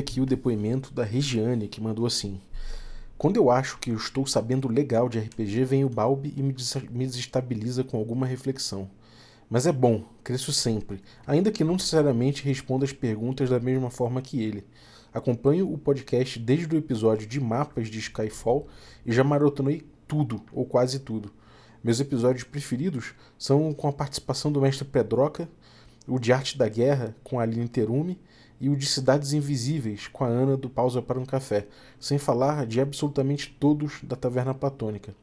Aqui o depoimento da Regiane, que mandou assim: Quando eu acho que eu estou sabendo legal de RPG, vem o Balbi e me desestabiliza com alguma reflexão. Mas é bom, cresço sempre, ainda que não necessariamente responda as perguntas da mesma forma que ele. Acompanho o podcast desde o episódio de mapas de Skyfall e já maratonei tudo, ou quase tudo. Meus episódios preferidos são com a participação do mestre Pedroca, o de Arte da Guerra com a Aline Terumi e o de Cidades Invisíveis, com a Ana do Pausa para um Café, sem falar de absolutamente todos da Taverna Platônica.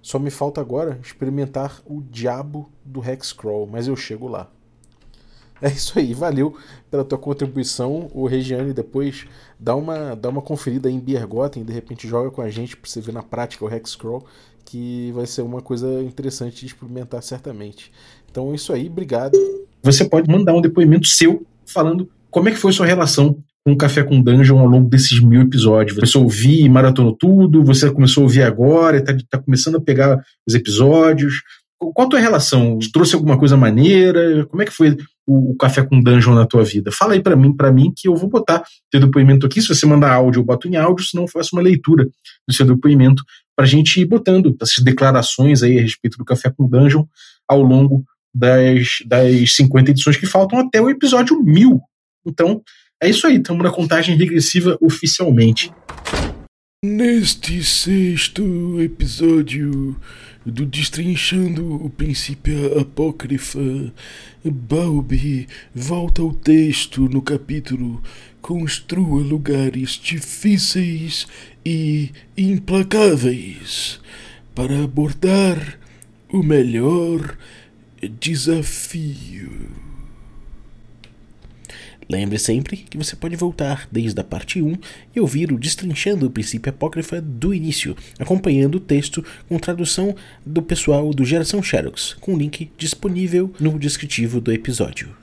Só me falta agora experimentar o diabo do Hexcrawl, mas eu chego lá. É isso aí, valeu pela tua contribuição. O Regiane depois dá uma, dá uma conferida em Biergotten, de repente joga com a gente para você ver na prática o Hexcrawl, que vai ser uma coisa interessante de experimentar certamente. Então é isso aí, obrigado. Você pode mandar um depoimento seu falando como é que foi sua relação com o Café com Dungeon ao longo desses mil episódios? Você começou a ouvir maratonou tudo? Você começou a ouvir agora? Está tá começando a pegar os episódios? Qual a tua relação? Trouxe alguma coisa maneira? Como é que foi o, o Café com Dungeon na tua vida? Fala aí para mim, para mim que eu vou botar teu depoimento aqui. Se você mandar áudio, eu boto em áudio, senão eu faço uma leitura do seu depoimento para a gente ir botando essas declarações aí a respeito do Café com Dungeon ao longo das, das 50 edições que faltam até o episódio 1000 então, é isso aí, estamos na contagem regressiva oficialmente. Neste sexto episódio do Destrinchando o Princípio Apócrifa, Balbi volta ao texto no capítulo Construa lugares difíceis e implacáveis para abordar o melhor desafio. Lembre sempre que você pode voltar desde a parte 1 e ouvir o Destrinchando o Princípio Apócrifa do início, acompanhando o texto com tradução do pessoal do Geração Xerox, com link disponível no descritivo do episódio.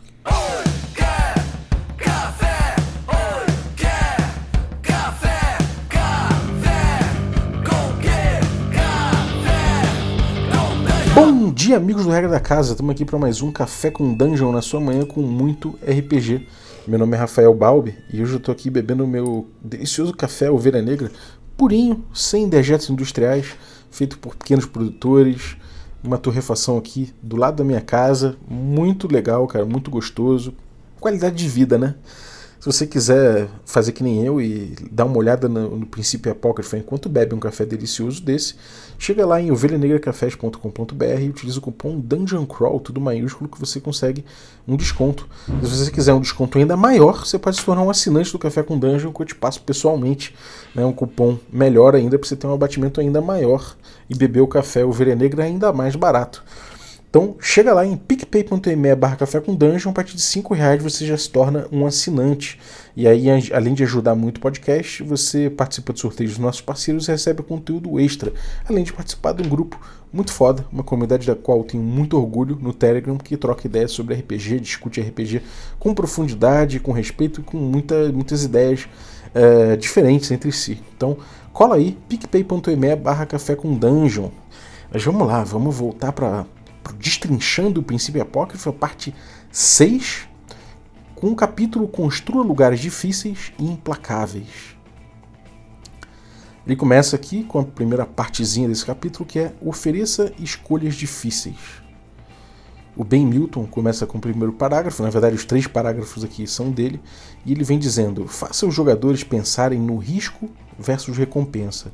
Bom dia, amigos do Regra da Casa. Estamos aqui para mais um Café com Dungeon na sua manhã com muito RPG. Meu nome é Rafael Balbi e hoje eu estou aqui bebendo o meu delicioso café Ovelha Negra, purinho, sem dejetos industriais, feito por pequenos produtores, uma torrefação aqui do lado da minha casa, muito legal, cara, muito gostoso. Qualidade de vida, né? Se você quiser fazer que nem eu e dar uma olhada no, no princípio apócrifo enquanto bebe um café delicioso desse, chega lá em ovelhanegracafés.com.br e utiliza o cupom Dungeon Crawl, tudo maiúsculo, que você consegue um desconto. Se você quiser um desconto ainda maior, você pode se tornar um assinante do Café com Dungeon, que eu te passo pessoalmente né, um cupom melhor ainda para você ter um abatimento ainda maior e beber o café Ovelha Negra ainda mais barato. Então chega lá em picpay.me barra café com dungeon, a partir de 5 reais você já se torna um assinante. E aí, além de ajudar muito o podcast, você participa de sorteios dos nossos parceiros e recebe conteúdo extra, além de participar de um grupo muito foda, uma comunidade da qual eu tenho muito orgulho no Telegram, que troca ideias sobre RPG, discute RPG com profundidade, com respeito e com muita, muitas ideias é, diferentes entre si. Então cola aí, picpay.me barra café com dungeon. Mas vamos lá, vamos voltar para Destrinchando o Princípio Apócrifo, parte 6, com o capítulo Construa Lugares Difíceis e Implacáveis. Ele começa aqui com a primeira partezinha desse capítulo, que é Ofereça escolhas difíceis. O Ben Milton começa com o primeiro parágrafo, na verdade, os três parágrafos aqui são dele, e ele vem dizendo: faça os jogadores pensarem no risco versus recompensa.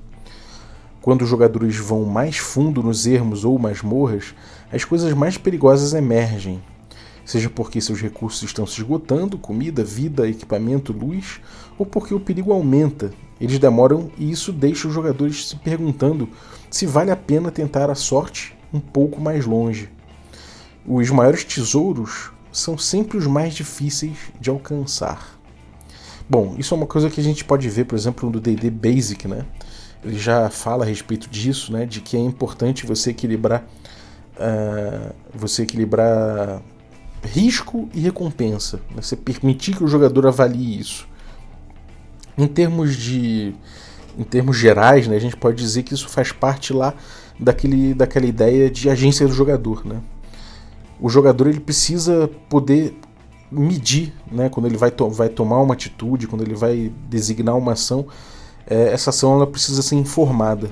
Quando os jogadores vão mais fundo nos ermos ou masmorras, as coisas mais perigosas emergem, seja porque seus recursos estão se esgotando comida, vida, equipamento, luz ou porque o perigo aumenta. Eles demoram e isso deixa os jogadores se perguntando se vale a pena tentar a sorte um pouco mais longe. Os maiores tesouros são sempre os mais difíceis de alcançar. Bom, isso é uma coisa que a gente pode ver, por exemplo, no D&D Basic, né? Ele já fala a respeito disso, né? De que é importante você equilibrar uh, você equilibrar risco e recompensa. Né? Você permitir que o jogador avalie isso. Em termos de em termos gerais, né, a gente pode dizer que isso faz parte lá daquele, daquela ideia de agência do jogador. Né? O jogador ele precisa poder medir, né, quando ele vai, to vai tomar uma atitude, quando ele vai designar uma ação, é, essa ação ela precisa ser informada,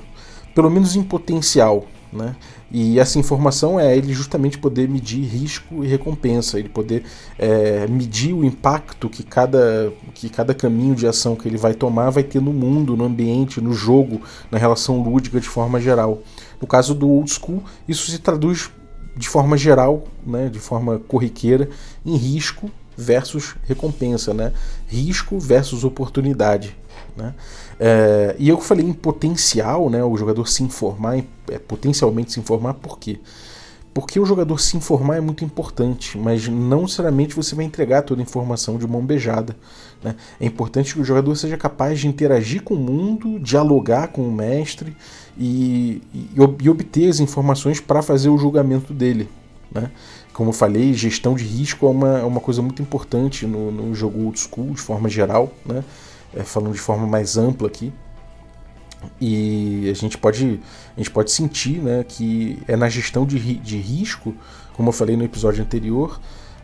pelo menos em potencial. Né? E essa informação é ele justamente poder medir risco e recompensa, ele poder é, medir o impacto que cada, que cada caminho de ação que ele vai tomar vai ter no mundo, no ambiente, no jogo, na relação lúdica de forma geral. No caso do old school, isso se traduz de forma geral, né, de forma corriqueira, em risco versus recompensa, né? risco versus oportunidade. Né? É, e eu falei em potencial, né, o jogador se informar, é, potencialmente se informar, por quê? Porque o jogador se informar é muito importante, mas não necessariamente você vai entregar toda a informação de mão beijada. Né? É importante que o jogador seja capaz de interagir com o mundo, dialogar com o mestre e, e, e obter as informações para fazer o julgamento dele. Né? Como eu falei, gestão de risco é uma, é uma coisa muito importante no, no jogo old school, de forma geral. Né? É, falando de forma mais ampla aqui. E a gente pode, a gente pode sentir né, que é na gestão de, de risco, como eu falei no episódio anterior,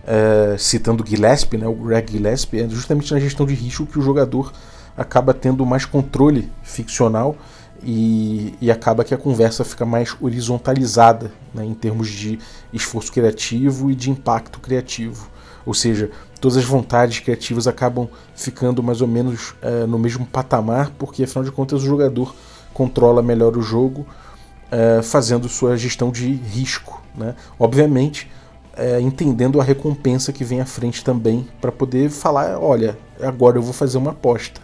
é, citando Gillespie, né, o Greg Gillespie, é justamente na gestão de risco que o jogador acaba tendo mais controle ficcional e, e acaba que a conversa fica mais horizontalizada né, em termos de esforço criativo e de impacto criativo. Ou seja, todas as vontades criativas acabam ficando mais ou menos é, no mesmo patamar, porque afinal de contas o jogador controla melhor o jogo, é, fazendo sua gestão de risco. Né? Obviamente, é, entendendo a recompensa que vem à frente também, para poder falar: olha, agora eu vou fazer uma aposta,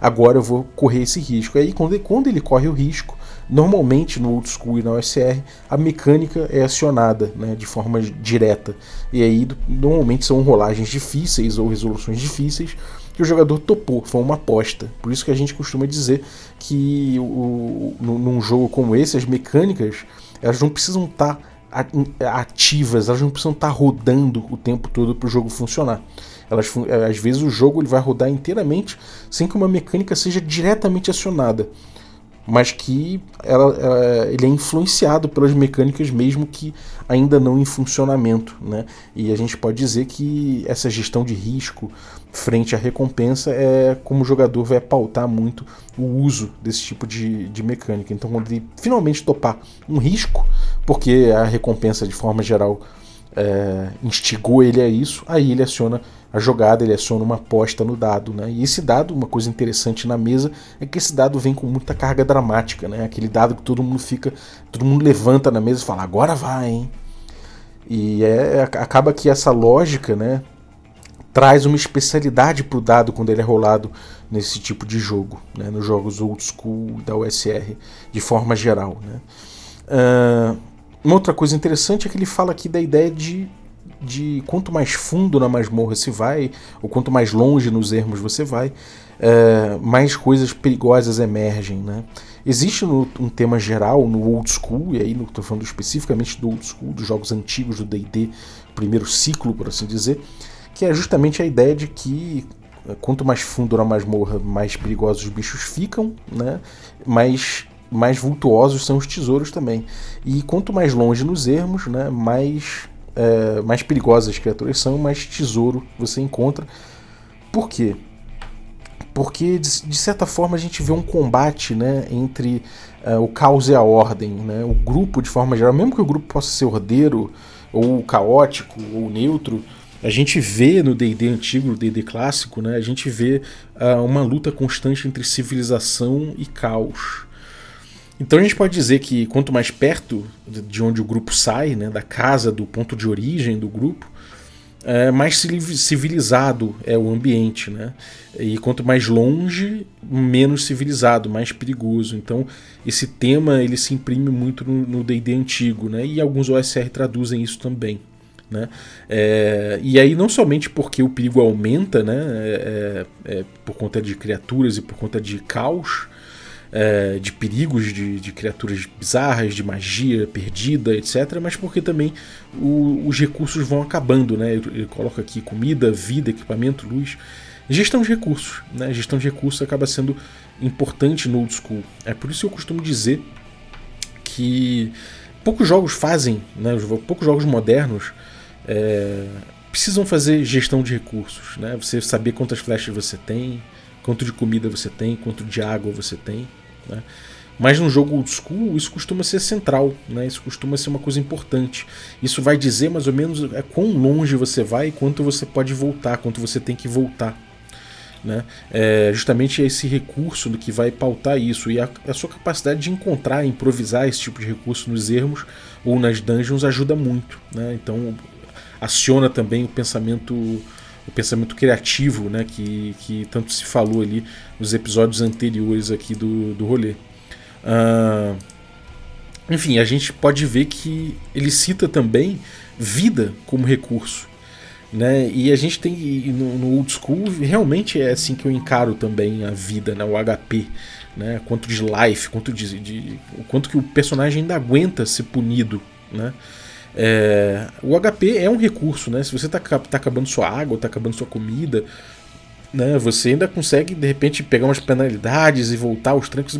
agora eu vou correr esse risco. E aí, quando quando ele corre o risco, Normalmente no old school e na OSR a mecânica é acionada né, de forma direta e aí normalmente são rolagens difíceis ou resoluções difíceis que o jogador topou, foi uma aposta. Por isso que a gente costuma dizer que o, num jogo como esse as mecânicas elas não precisam estar tá ativas, elas não precisam estar tá rodando o tempo todo para o jogo funcionar. Elas, às vezes o jogo ele vai rodar inteiramente sem que uma mecânica seja diretamente acionada mas que ela, ela, ele é influenciado pelas mecânicas mesmo que ainda não em funcionamento, né? E a gente pode dizer que essa gestão de risco frente à recompensa é como o jogador vai pautar muito o uso desse tipo de, de mecânica. Então, quando ele finalmente topar um risco, porque a recompensa de forma geral é, instigou ele a isso, aí ele aciona a jogada, ele aciona uma aposta no dado, né? E esse dado, uma coisa interessante na mesa é que esse dado vem com muita carga dramática, né? Aquele dado que todo mundo fica, todo mundo levanta na mesa e fala, agora vai, hein? E é, acaba que essa lógica, né, traz uma especialidade para o dado quando ele é rolado nesse tipo de jogo, né, nos jogos old school da USR, de forma geral. Né. Uh, uma outra coisa interessante é que ele fala aqui da ideia de de quanto mais fundo na masmorra se vai, ou quanto mais longe nos ermos você vai, é, mais coisas perigosas emergem. Né? Existe no, um tema geral no old school, e aí estou falando especificamente do old school, dos jogos antigos do DD, primeiro ciclo, por assim dizer, que é justamente a ideia de que é, quanto mais fundo na masmorra, mais perigosos os bichos ficam, né? mais mais vultuosos são os tesouros também. E quanto mais longe nos ermos, né, mais é, mais perigosas as criaturas são, mais tesouro você encontra. Por quê? Porque, de, de certa forma, a gente vê um combate né, entre uh, o caos e a ordem. Né? O grupo, de forma geral, mesmo que o grupo possa ser ordeiro, ou caótico, ou neutro, a gente vê no D&D antigo, no D&D clássico, né, a gente vê uh, uma luta constante entre civilização e caos. Então a gente pode dizer que quanto mais perto de onde o grupo sai, né, da casa, do ponto de origem do grupo, é, mais civilizado é o ambiente, né? E quanto mais longe, menos civilizado, mais perigoso. Então esse tema ele se imprime muito no D&D antigo, né? E alguns OSR traduzem isso também. Né? É, e aí não somente porque o perigo aumenta, né, é, é, é por conta de criaturas e por conta de caos, é, de perigos de, de, criaturas bizarras, de magia perdida, etc. Mas porque também o, os recursos vão acabando, né? Ele, coloca aqui comida, vida, equipamento, luz. Gestão de recursos, né? Gestão de recursos acaba sendo importante no old school. É por isso que eu costumo dizer que poucos jogos fazem, né? Poucos jogos modernos é, precisam fazer gestão de recursos, né? Você saber quantas flechas você tem, quanto de comida você tem, quanto de água você tem, né? Mas num jogo old school, isso costuma ser central, né? isso costuma ser uma coisa importante. Isso vai dizer mais ou menos é, quão longe você vai e quanto você pode voltar, quanto você tem que voltar. Né? É justamente esse recurso do que vai pautar isso e a, a, sua capacidade de encontrar, improvisar esse tipo de recurso nos ermos ou nas dungeons ajuda muito. Né? Então aciona também o pensamento o pensamento criativo né? que, que tanto se falou ali nos episódios anteriores aqui do, do rolê. Uh, enfim, a gente pode ver que ele cita também vida como recurso. Né? E a gente tem no, no, old school realmente é assim que eu encaro também a vida, né? o HP, né? Quanto de life, quanto de, de quanto que o personagem ainda aguenta ser punido, né? É, o HP é um recurso, né? Se você está tá acabando sua água, está acabando sua comida, né? Você ainda consegue de repente pegar umas penalidades e voltar aos trancos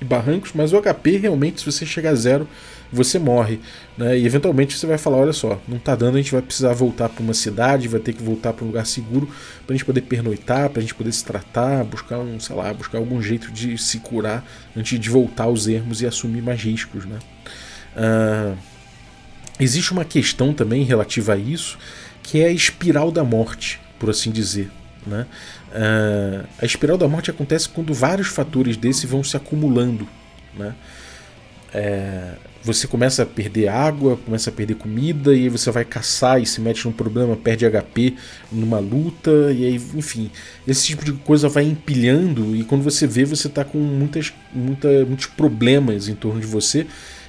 e barrancos, mas o HP realmente, se você chegar a zero, você morre. Né? E eventualmente você vai falar: olha só, não tá dando, a gente vai precisar voltar para uma cidade, vai ter que voltar para um lugar seguro para a gente poder pernoitar, para a gente poder se tratar, buscar um, sei lá, buscar algum jeito de se curar antes de voltar aos ermos e assumir mais riscos. Né? Uh, existe uma questão também relativa a isso, que é a espiral da morte, por assim dizer. Né? Uh, a espiral da morte acontece quando vários fatores desse vão se acumulando. Né? É, você começa a perder água, começa a perder comida, e aí você vai caçar e se mete num problema, perde HP numa luta, e aí, enfim, esse tipo de coisa vai empilhando, e quando você vê, você está com muitas, muita, muitos problemas em torno de você,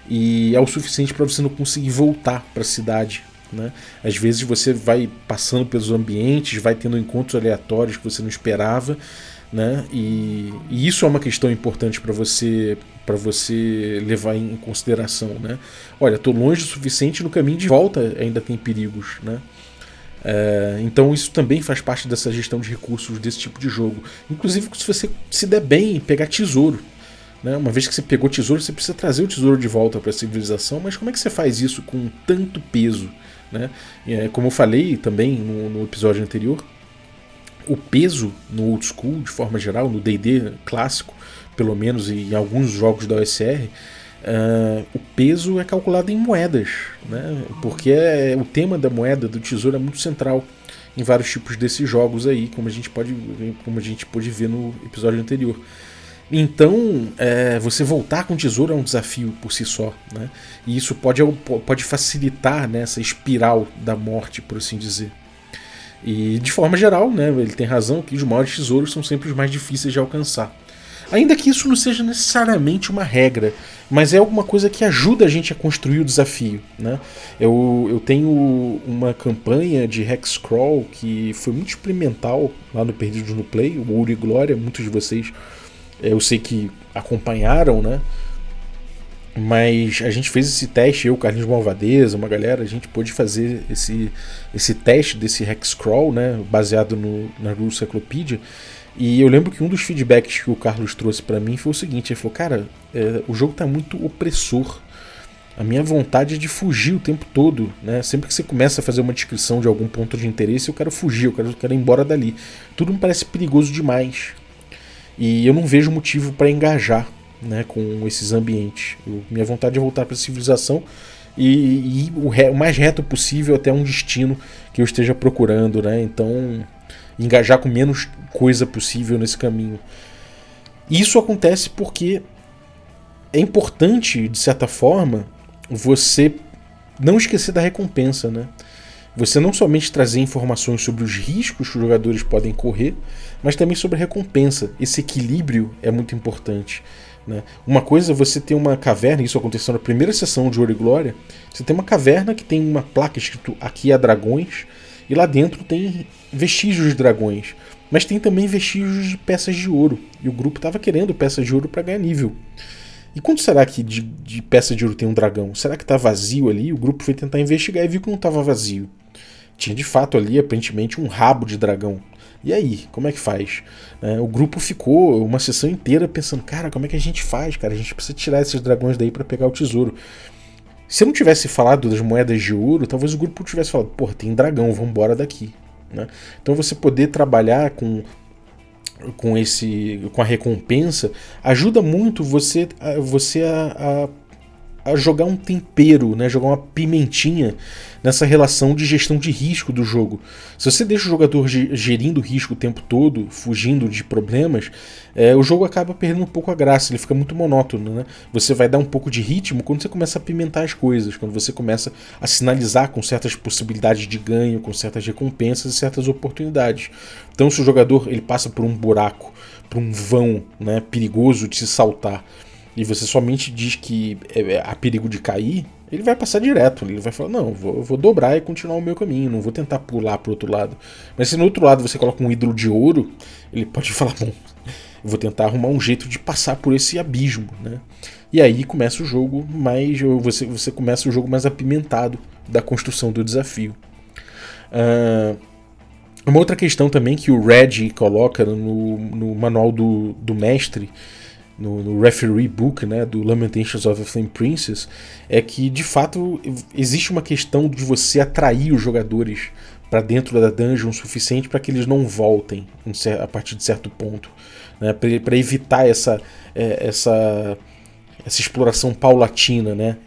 e é o suficiente para você não conseguir voltar para a cidade né? Às vezes você vai passando pelos ambientes, vai tendo encontros aleatórios que você não esperava, né? E, e isso é uma questão importante para você para você levar em consideração, né? Olha, estou longe o suficiente, no caminho de volta ainda tem perigos, né? É, então isso também faz parte dessa gestão de recursos desse tipo de jogo. Inclusive se você se der bem, pegar tesouro. Né? Uma vez que você pegou tesouro, você precisa trazer o tesouro de volta para a civilização, mas como é que você faz isso com tanto peso? Né? É, como eu falei também no, no, episódio anterior, o peso no old school, de forma geral, no DD clássico, pelo menos em alguns jogos da OSR, uh, é, o peso é calculado em moedas, né? porque é, o tema da moeda, do tesouro, é muito central em vários tipos desses jogos aí, como a gente pode, como a gente pôde ver no episódio anterior. Então, é, você voltar com tesouro é um desafio por si só, né? E isso pode, pode facilitar né, essa espiral da morte, por assim dizer. E de forma geral, né, ele tem razão que os maiores tesouros são sempre os mais difíceis de alcançar. Ainda que isso não seja necessariamente uma regra, mas é alguma coisa que ajuda a gente a construir o desafio. Né? Eu, eu tenho uma campanha de Hexcrawl que foi muito experimental lá no Perdidos no Play, o Ouro e Glória, muitos de vocês eu sei que acompanharam, né? Mas a gente fez esse teste, eu, Carlinhos Malvadeza, uma galera, a gente pôde fazer esse, esse teste desse Hexcrawl, né? Baseado no, na Rule Cyclopedia. E eu lembro que um dos feedbacks que o Carlos trouxe para mim foi o seguinte: ele falou, cara, é, o jogo tá muito opressor. A minha vontade é de fugir o tempo todo, né? Sempre que você começa a fazer uma descrição de algum ponto de interesse, eu quero fugir, eu quero, eu quero ir embora dali. Tudo me parece perigoso demais. E eu não vejo motivo para engajar né, com esses ambientes. Eu, minha vontade é voltar para a civilização e, ir o, re, o, mais reto possível até um destino que eu esteja procurando. Né? Então, engajar com menos coisa possível nesse caminho. Isso acontece porque é importante, de certa forma, você não esquecer da recompensa, né? Você não somente trazer informações sobre os riscos que os jogadores podem correr, mas também sobre a recompensa. Esse equilíbrio é muito importante. Né? Uma coisa é você ter uma caverna, isso aconteceu na primeira sessão de Ouro e Glória. Você tem uma caverna que tem uma placa escrito Aqui há dragões, e lá dentro tem vestígios de dragões. Mas tem também vestígios de peças de ouro. E o grupo estava querendo peças de ouro para ganhar nível. E quanto será que de, de peça de ouro tem um dragão? Será que está vazio ali? O grupo foi tentar investigar e viu que não estava vazio. Tinha de fato ali, aparentemente, um rabo de dragão. E aí, como é que faz? É, o grupo ficou uma sessão inteira pensando, cara, como é que a gente faz, cara? A gente precisa tirar esses dragões daí para pegar o tesouro. Se eu não tivesse falado das moedas de ouro, talvez o grupo tivesse falado, porra, tem dragão, vamos embora daqui. Né? Então você poder trabalhar com com esse com a recompensa ajuda muito você você a, a a jogar um tempero, né, jogar uma pimentinha nessa relação de gestão de risco do jogo. Se você deixa o jogador gerindo risco o tempo todo, fugindo de problemas, é, o jogo acaba perdendo um pouco a graça, ele fica muito monótono. Né? Você vai dar um pouco de ritmo quando você começa a pimentar as coisas, quando você começa a sinalizar com certas possibilidades de ganho, com certas recompensas e certas oportunidades. Então, se o jogador ele passa por um buraco, por um vão né, perigoso de se saltar, e você somente diz que é, é, há perigo de cair, ele vai passar direto. Ele vai falar: Não, vou, vou dobrar e continuar o meu caminho, não vou tentar pular para outro lado. Mas se no outro lado você coloca um ídolo de ouro, ele pode falar: Bom, vou tentar arrumar um jeito de passar por esse abismo. Né? E aí começa o jogo mais. Você, você começa o jogo mais apimentado da construção do desafio. Uh, uma outra questão também que o Red coloca no, no manual do, do mestre no, no, referee book né, do Lamentations of a Flame Princess é que de fato existe uma questão de você atrair os jogadores para dentro da dungeon o suficiente para que eles não voltem a partir de certo ponto, né, para evitar essa, é, essa, essa exploração paulatina, né,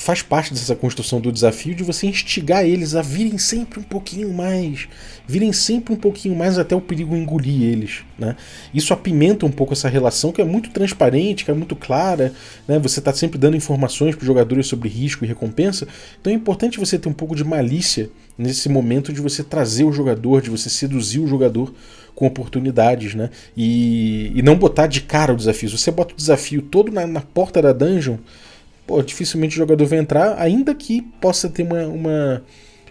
faz parte dessa construção do desafio de você instigar eles a virem sempre um pouquinho mais, virem sempre um pouquinho mais até o perigo engolir eles. Né? Isso apimenta um pouco essa relação que é muito transparente, que é muito clara. Né? Você está sempre dando informações para os jogadores sobre risco e recompensa. Então é importante você ter um pouco de malícia nesse momento de você trazer o jogador, de você seduzir o jogador com oportunidades, né? E, e não botar de cara o desafio. Se você bota o desafio todo na, na porta da dungeon, pô, dificilmente o jogador vai entrar, ainda que possa ter uma, uma,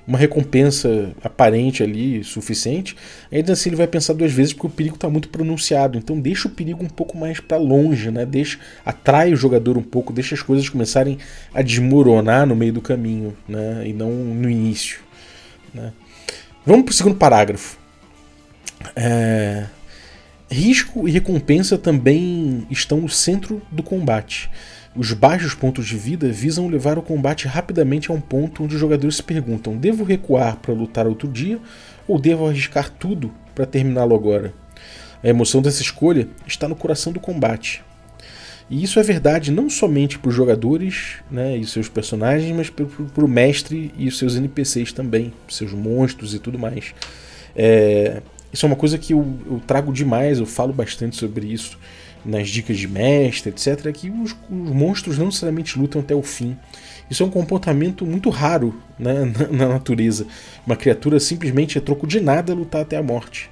uma recompensa aparente ali, suficiente, ainda assim ele vai pensar duas vezes porque o perigo está muito pronunciado. Então deixa o perigo um pouco mais para longe, né? Deixa, atrai o jogador um pouco, deixa as coisas começarem a desmoronar no meio do caminho, né? E não no início. Né? Vamos para o segundo parágrafo. É... Risco e recompensa também estão no centro do combate. Os baixos pontos de vida visam levar o combate rapidamente a um ponto onde os jogadores se perguntam: devo recuar para lutar outro dia ou devo arriscar tudo para terminá-lo agora? A emoção dessa escolha está no coração do combate. E isso é verdade não somente para os jogadores né, e seus personagens, mas para o mestre e os seus NPCs também, seus monstros e tudo mais. É, isso é uma coisa que eu, eu trago demais, eu falo bastante sobre isso nas dicas de mestre, etc., que os, os, monstros não necessariamente lutam até o fim. Isso é um comportamento muito raro né, na, na, natureza. Uma criatura simplesmente é troco de nada lutar até a morte.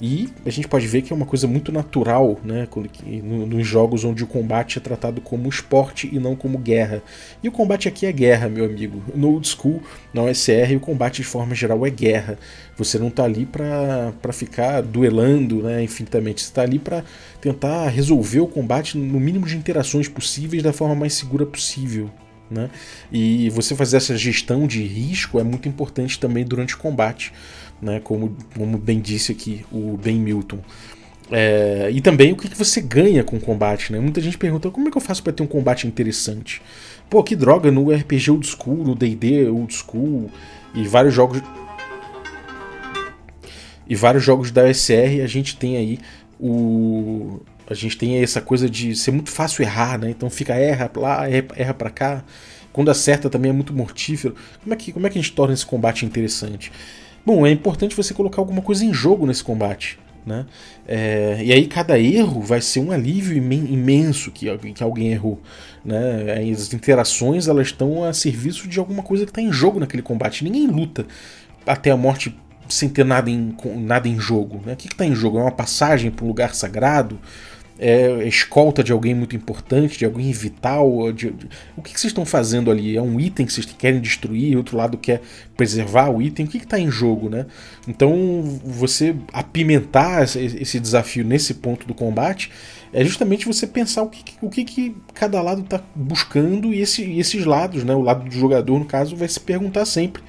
E a gente pode ver que é uma coisa muito natural né, nos jogos onde o combate é tratado como esporte e não como guerra. E o combate aqui é guerra, meu amigo. No old school, na OSR, o combate de forma geral é guerra. Você não está ali para ficar duelando né, infinitamente. Você está ali para tentar resolver o combate no mínimo de interações possíveis da forma mais segura possível. Né? E você fazer essa gestão de risco é muito importante também durante o combate né, como, como bem disse aqui o Ben Milton. É, e também o que, que você ganha com o combate, né? Muita gente pergunta como é que eu faço para ter um combate interessante. Pô, que droga, no RPG Old School, no D&D Old School e vários jogos e vários jogos da SR a gente tem aí o a gente tem essa coisa de ser muito fácil errar, né? Então fica erra lá, erra para cá. Quando acerta também é muito mortífero. Como é que como é que a gente torna esse combate interessante? Bom, é importante você colocar alguma coisa em jogo nesse combate. Né? É, e aí cada erro vai ser um alívio imenso que, que alguém errou. Né? As interações elas estão a serviço de alguma coisa que está em jogo naquele combate. Ninguém luta até a morte sem ter nada em, nada em jogo. Né? O que está em jogo? É uma passagem para um lugar sagrado? É escolta de alguém muito importante, de alguém vital? De, de, o que, que, vocês estão fazendo ali? É um item que vocês querem destruir, outro lado quer preservar o item? O que está em jogo, né? Então, você apimentar esse desafio nesse ponto do combate é justamente você pensar o que, o que, que cada lado está buscando e, esse, e esses lados, né? O lado do jogador, no caso, vai se perguntar sempre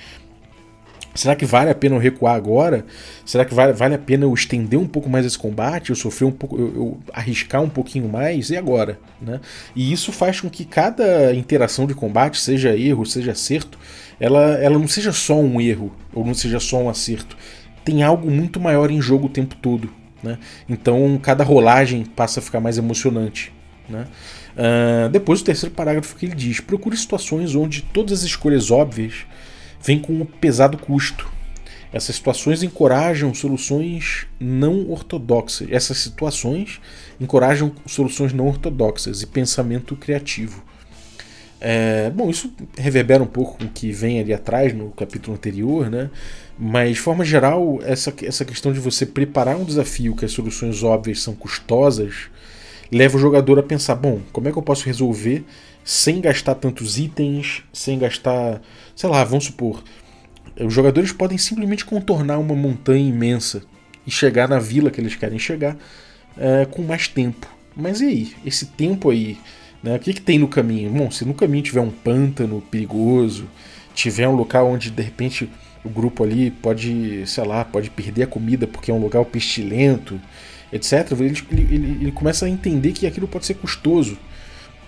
Será que vale a pena eu recuar agora? Será que vale, vale a pena eu estender um pouco mais esse combate? Eu sofrer um pouco, eu, eu, arriscar um pouquinho mais? E agora? Né? E isso faz com que cada interação de combate, seja erro, seja acerto, ela, ela não seja só um erro ou não seja só um acerto. Tem algo muito maior em jogo o tempo todo. Né? Então cada rolagem passa a ficar mais emocionante. Né? Uh, depois o terceiro parágrafo que ele diz: procure situações onde todas as escolhas óbvias vêm com um pesado custo. Essas situações encorajam soluções não ortodoxas. Essas situações encorajam soluções não ortodoxas e pensamento criativo. É, bom, isso reverbera um pouco com o que vem ali atrás no capítulo anterior, né? Mas, de forma geral, essa, essa questão de você preparar um desafio que as soluções óbvias são custosas leva o jogador a pensar: bom, como é que eu posso resolver sem gastar tantos itens, sem gastar. Sei lá, vamos supor. Os jogadores podem simplesmente contornar uma montanha imensa e chegar na vila que eles querem chegar é, com mais tempo. Mas e aí? Esse tempo aí né? O que, que tem no caminho? Bom, se no caminho tiver um pântano perigoso, tiver um local onde de repente o grupo ali pode, sei lá, pode perder a comida porque é um lugar pestilento, etc., ele, ele, ele começa a entender que aquilo pode ser custoso.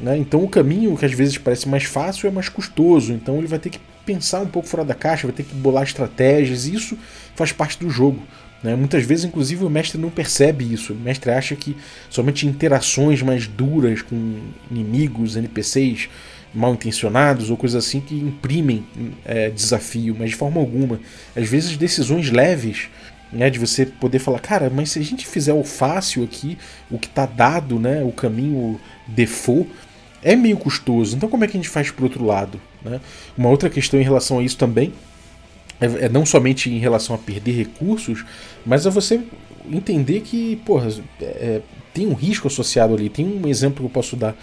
Né? Então o caminho que às vezes parece mais fácil é mais custoso. Então ele vai ter que pensar um pouco fora da caixa, vai ter que bolar estratégias, e isso faz parte do jogo. Né? Muitas vezes, inclusive, o mestre não percebe isso. O mestre acha que somente interações mais duras com inimigos, NPCs mal intencionados ou coisas assim que imprimem é, desafio, mas de forma alguma. Às vezes, decisões leves. Né, de você poder falar, cara, mas se a gente fizer o fácil aqui, o que está dado, né, o caminho default, é meio custoso. Então, como é que a gente faz para outro lado? Né? Uma outra questão em relação a isso também é, é não somente em relação a perder recursos, mas é você entender que, porra, é, tem um risco associado ali. Tem um exemplo que eu posso dar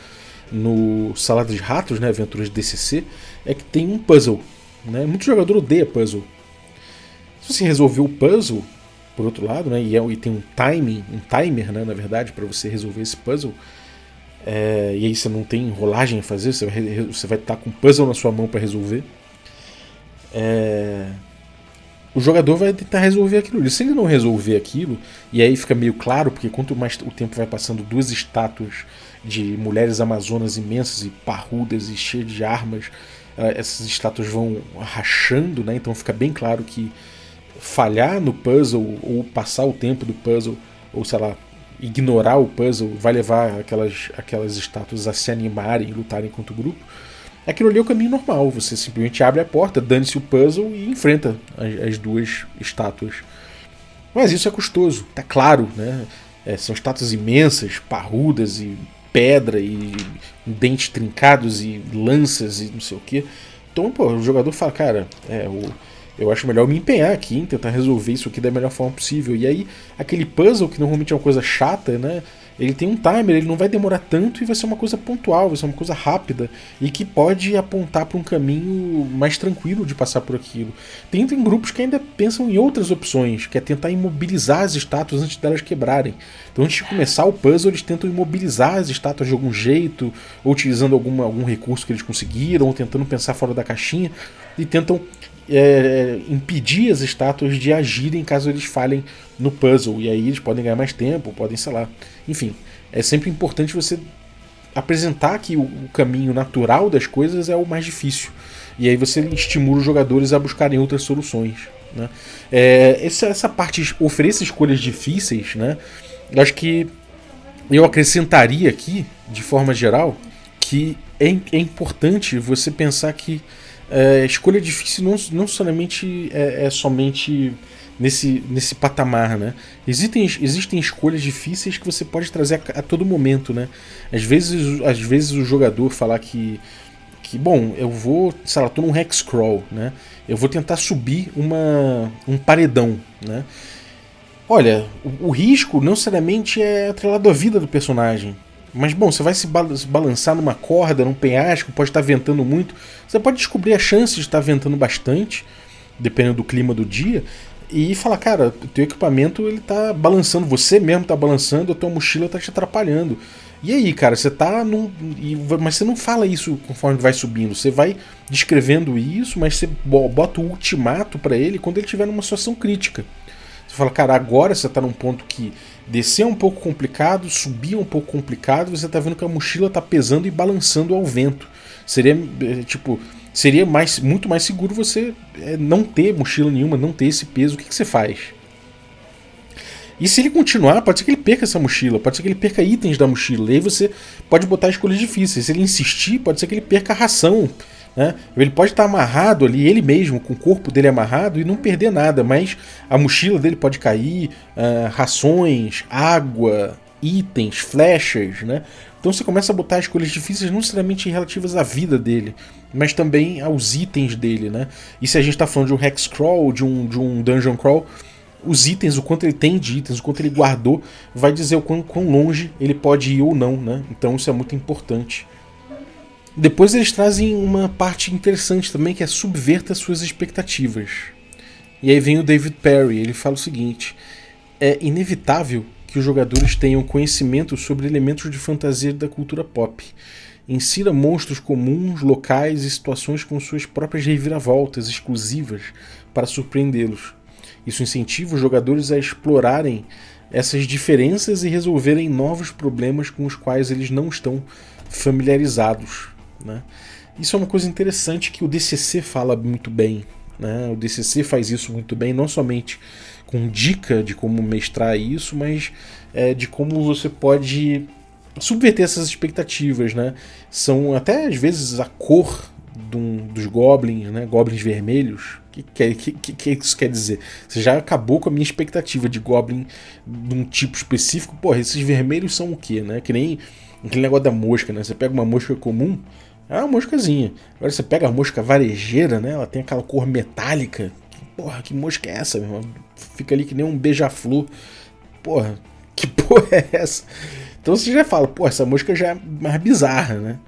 no Salada de Ratos, né, Aventuras de DCC, é que tem um puzzle. Né? Muito jogador odeia puzzle. Se você resolver o puzzle, por outro lado, né, e, é, e tem um timing, um timer, né, na verdade, para você resolver esse puzzle, é, e aí você não tem rolagem a fazer, você vai, você vai estar com o puzzle na sua mão para resolver. É, o jogador vai tentar resolver aquilo. Se ele não resolver aquilo, e aí fica meio claro, porque quanto mais o tempo vai passando, duas estátuas de mulheres amazonas imensas e parrudas e cheias de armas, eh, essas estátuas vão rachando, né? Então fica bem claro que falhar no puzzle ou passar o tempo do puzzle, ou sei lá, ignorar o puzzle, vai levar aquelas, aquelas estátuas a se animarem e lutarem contra o grupo aquilo ali é o caminho normal. Você simplesmente abre a porta, dane-se o puzzle e enfrenta as, as, duas estátuas. Mas isso é custoso, tá claro, né? É, são estátuas imensas, parrudas e pedra e dentes trincados e lanças e não sei o que. Então, pô, o jogador fala, cara, é, o, eu acho melhor me empenhar aqui em tentar resolver isso aqui da melhor forma possível. E aí, aquele puzzle, que normalmente é uma coisa chata, né? Ele tem um timer, ele não vai demorar tanto e vai ser uma coisa pontual, vai ser uma coisa rápida e que pode apontar para um caminho mais tranquilo de passar por aquilo. Tem, tem grupos que ainda pensam em outras opções, que é tentar imobilizar as estátuas antes delas quebrarem. Então, antes de começar o puzzle, eles tentam imobilizar as estátuas de algum jeito, ou utilizando alguma, algum recurso que eles conseguiram, ou tentando pensar fora da caixinha, e tentam é, impedir as estátuas de agirem caso eles falhem no puzzle. E aí eles podem ganhar mais tempo, podem, sei lá. Enfim, é sempre importante você apresentar que o, caminho natural das coisas é o mais difícil. E aí você estimula os jogadores a buscarem outras soluções. Né? É, essa, essa parte oferecer escolhas difíceis, né? Eu acho que eu acrescentaria aqui, de forma geral, que é, é importante você pensar que é, escolha difícil não, não somente é, é, somente nesse, nesse patamar, né? Existem, existem escolhas difíceis que você pode trazer a, a, todo momento, né? Às vezes, às vezes o jogador falar que, que bom, eu vou, sei lá, tô num hex crawl, né? Eu vou tentar subir uma, um paredão, né? Olha, o, o risco não necessariamente é atrelado à vida do personagem. Mas bom, você vai se balançar numa corda, num penhasco, pode estar ventando muito. Você pode descobrir a chance de estar ventando bastante, dependendo do clima do dia, e falar, cara, teu equipamento ele tá balançando, você mesmo tá balançando, a tua mochila tá te atrapalhando. E aí, cara, você tá num. Mas você não fala isso conforme vai subindo. Você vai descrevendo isso, mas você bota o ultimato para ele quando ele estiver numa situação crítica. Você fala, cara, agora você tá num ponto que descer é um pouco complicado, subir é um pouco complicado, você tá vendo que a mochila tá pesando e balançando ao vento. Seria, eh, tipo, seria mais, muito mais seguro você é, não ter mochila nenhuma, não ter esse peso. O que, que você faz? E se ele continuar, pode ser que ele perca essa mochila, pode ser que ele perca itens da mochila. E aí você pode botar escolhas difíceis. Se ele insistir, pode ser que ele perca a ração. Né? Ele pode estar amarrado ali, ele mesmo, com o corpo dele amarrado e não perder nada, mas a mochila dele pode cair, uh, rações, água, itens, flechas, né? Então você começa a botar escolhas difíceis não necessariamente relativas à vida dele, mas também aos itens dele, né? E se a gente está falando de um hex crawl, de um, de um dungeon crawl, os itens, o quanto ele tem de itens, o quanto ele guardou, vai dizer o quão, quão longe ele pode ir ou não, né? Então isso é muito importante. Depois eles trazem uma parte interessante também, que é subverta suas expectativas. E aí vem o David Perry, ele fala o seguinte: é inevitável que os jogadores tenham conhecimento sobre elementos de fantasia da cultura pop. Insira monstros comuns, locais e situações com suas próprias reviravoltas exclusivas para surpreendê-los. Isso incentiva os jogadores a explorarem essas diferenças e resolverem novos problemas com os quais eles não estão familiarizados. Né? Isso é uma coisa interessante que o DCC fala muito bem. Né? O DCC faz isso muito bem, não somente com dica de como mestrar isso, mas é, de como você pode subverter essas expectativas. Né? São até às vezes a cor um, dos goblins, né? goblins vermelhos, que, que, que, que, isso quer dizer? Você já acabou com a minha expectativa de Goblin de um tipo específico. Porra, esses vermelhos são o quê, né? Que nem aquele negócio da mosca, né? Você pega uma mosca comum, é uma moscazinha. Agora você pega a mosca varejeira, né? Ela tem aquela cor metálica. Porra, que mosca é essa, meu irmão? Fica ali que nem um beija-flor. Porra, que porra é essa? Então você já fala, pô, essa mosca já é mais bizarra, né?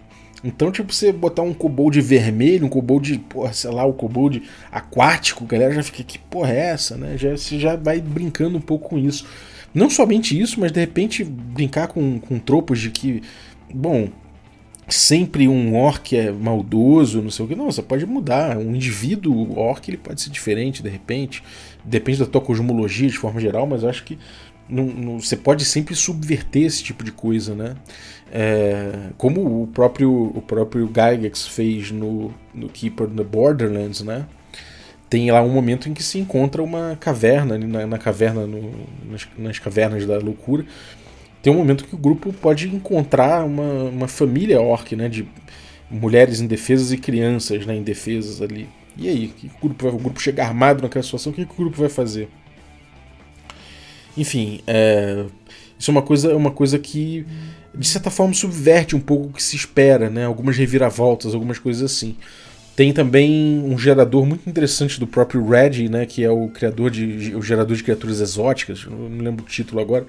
Então, tipo, você botar um kobold vermelho, um kobold, porra, sei lá, um kobold aquático, a galera já fica, que porra é essa, né? Já, você já vai brincando um pouco com isso. Não somente isso, mas de repente brincar com, com tropos de que, bom, sempre um orc é maldoso, não sei o que. Não, você pode mudar. Um indivíduo orc ele pode ser diferente de repente. Depende da tua cosmologia de forma geral, mas acho que não, não, você pode sempre subverter esse tipo de coisa, né? É, como o próprio, o próprio Gygax fez no, no Keeper the Borderlands, né? Tem lá um momento em que se encontra uma caverna, na, na caverna, no, nas, nas, cavernas da loucura. Tem um momento que o grupo pode encontrar uma, uma família orc, né? De mulheres indefesas e crianças né, indefesas ali. E aí, que o grupo, o grupo chega armado naquela situação, o que, que o grupo vai fazer? Enfim, é, isso é uma coisa, uma coisa que de certa forma subverte um pouco o que se espera, né? Algumas reviravoltas, algumas coisas assim. Tem também um gerador muito interessante do próprio Reggie, né? Que é o criador de o gerador de criaturas exóticas. Não me lembro o título agora,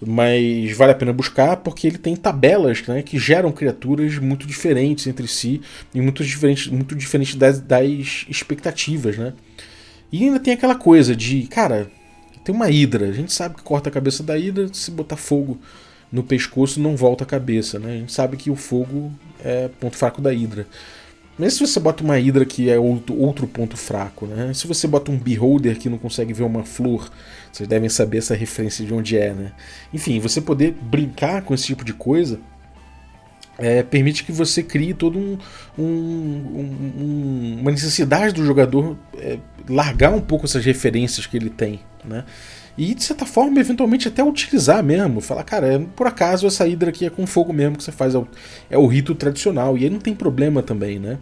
mas vale a pena buscar porque ele tem tabelas, né? Que geram criaturas muito diferentes entre si e muito diferentes, muito diferentes das, das expectativas, né? E ainda tem aquela coisa de, cara, tem uma hidra. A gente sabe que corta a cabeça da hidra se botar fogo no pescoço não volta a cabeça, né? A gente sabe que o fogo é ponto fraco da Hydra. Mas se você bota uma Hydra que é outro, outro ponto fraco, né? Se você bota um Beholder que não consegue ver uma flor, vocês devem saber essa referência de onde é, né? Enfim, você poder brincar com esse tipo de coisa é, permite que você crie todo um, um, um, uma necessidade do jogador é, largar um pouco essas referências que ele tem, né? E de certa forma, eventualmente até utilizar mesmo. Falar, cara, é, por acaso essa hidra aqui é com fogo mesmo que você faz, é o, é o rito tradicional. E aí não tem problema também, né?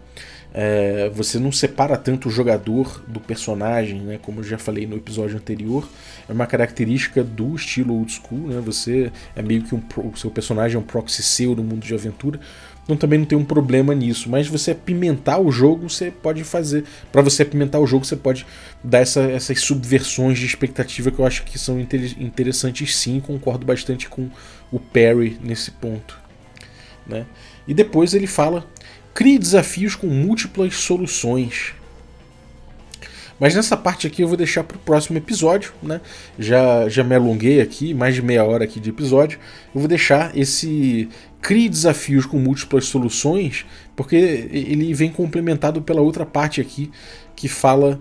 É, você não separa tanto o jogador do personagem, né? Como eu já falei no episódio anterior, é uma característica do estilo old school, né? Você é meio que um, o seu personagem é um proxy seu no mundo de aventura. Então também não tem um problema nisso. Mas você apimentar o jogo, você pode fazer. Para você apimentar o jogo, você pode dar essa, essas subversões de expectativa que eu acho que são interessantes sim. Concordo bastante com o Perry nesse ponto. Né? E depois ele fala: crie desafios com múltiplas soluções. Mas nessa parte aqui eu vou deixar para o próximo episódio, né? Já, já me alonguei aqui, mais de meia hora aqui de episódio. Eu vou deixar esse crie desafios com múltiplas soluções, porque ele vem complementado pela outra parte aqui que fala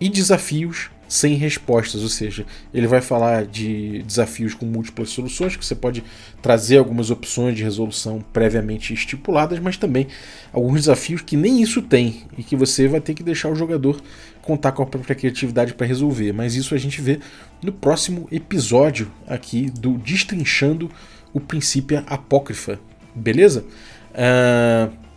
e desafios sem respostas, ou seja, ele vai falar de desafios com múltiplas soluções, que você pode trazer algumas opções de resolução previamente estipuladas, mas também alguns desafios que nem isso tem e que você vai ter que deixar o jogador contar com a própria criatividade para resolver. Mas isso a gente vê no próximo episódio aqui do Destrinchando o Princípio Apócrifa, beleza? Uh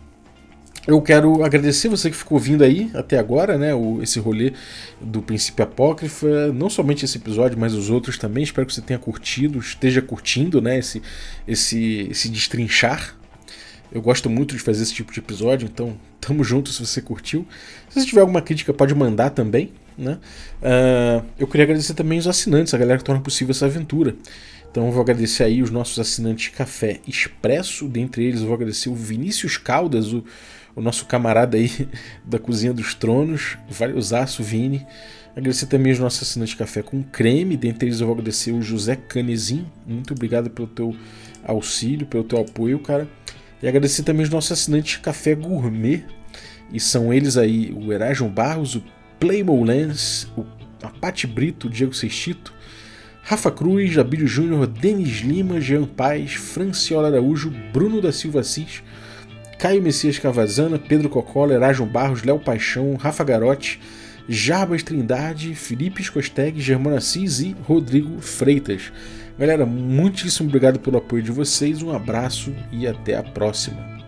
eu quero agradecer você que ficou vindo aí até agora, né? O, esse rolê do Princípio Apócrifa, não somente esse episódio, mas os outros também. Espero que você tenha curtido, esteja curtindo, né? Esse, esse, esse destrinchar. Eu gosto muito de fazer esse tipo de episódio, então tamo junto se você curtiu. Se você tiver alguma crítica, pode mandar também, né? Uh, eu queria agradecer também os assinantes, a galera que torna possível essa aventura. Então vou agradecer aí os nossos assinantes Café Expresso, dentre eles vou agradecer o Vinícius Caldas, o o nosso camarada aí da Cozinha dos Tronos, valeuzaço Vini. Agradecer também os nossos assinantes café com creme, dentre eles eu vou agradecer o José Canezin, muito obrigado pelo teu auxílio, pelo teu apoio, cara. E agradecer também os nossos assinantes café gourmet, e são eles aí o Erajon Barros, o Playmo Lens, o Apate Brito, o Diego Sextito, Rafa Cruz, Abílio Júnior, Denis Lima, Jean Paz, Franciola Araújo, Bruno da Silva Assis, Caio Messias Cavazana, Pedro Cocola, Erajon Barros, Léo Paixão, Rafa Garotti, Jarbas Trindade, Felipe Escosteg, Germano Assis e Rodrigo Freitas. Galera, muitíssimo obrigado pelo apoio de vocês, um abraço e até a próxima.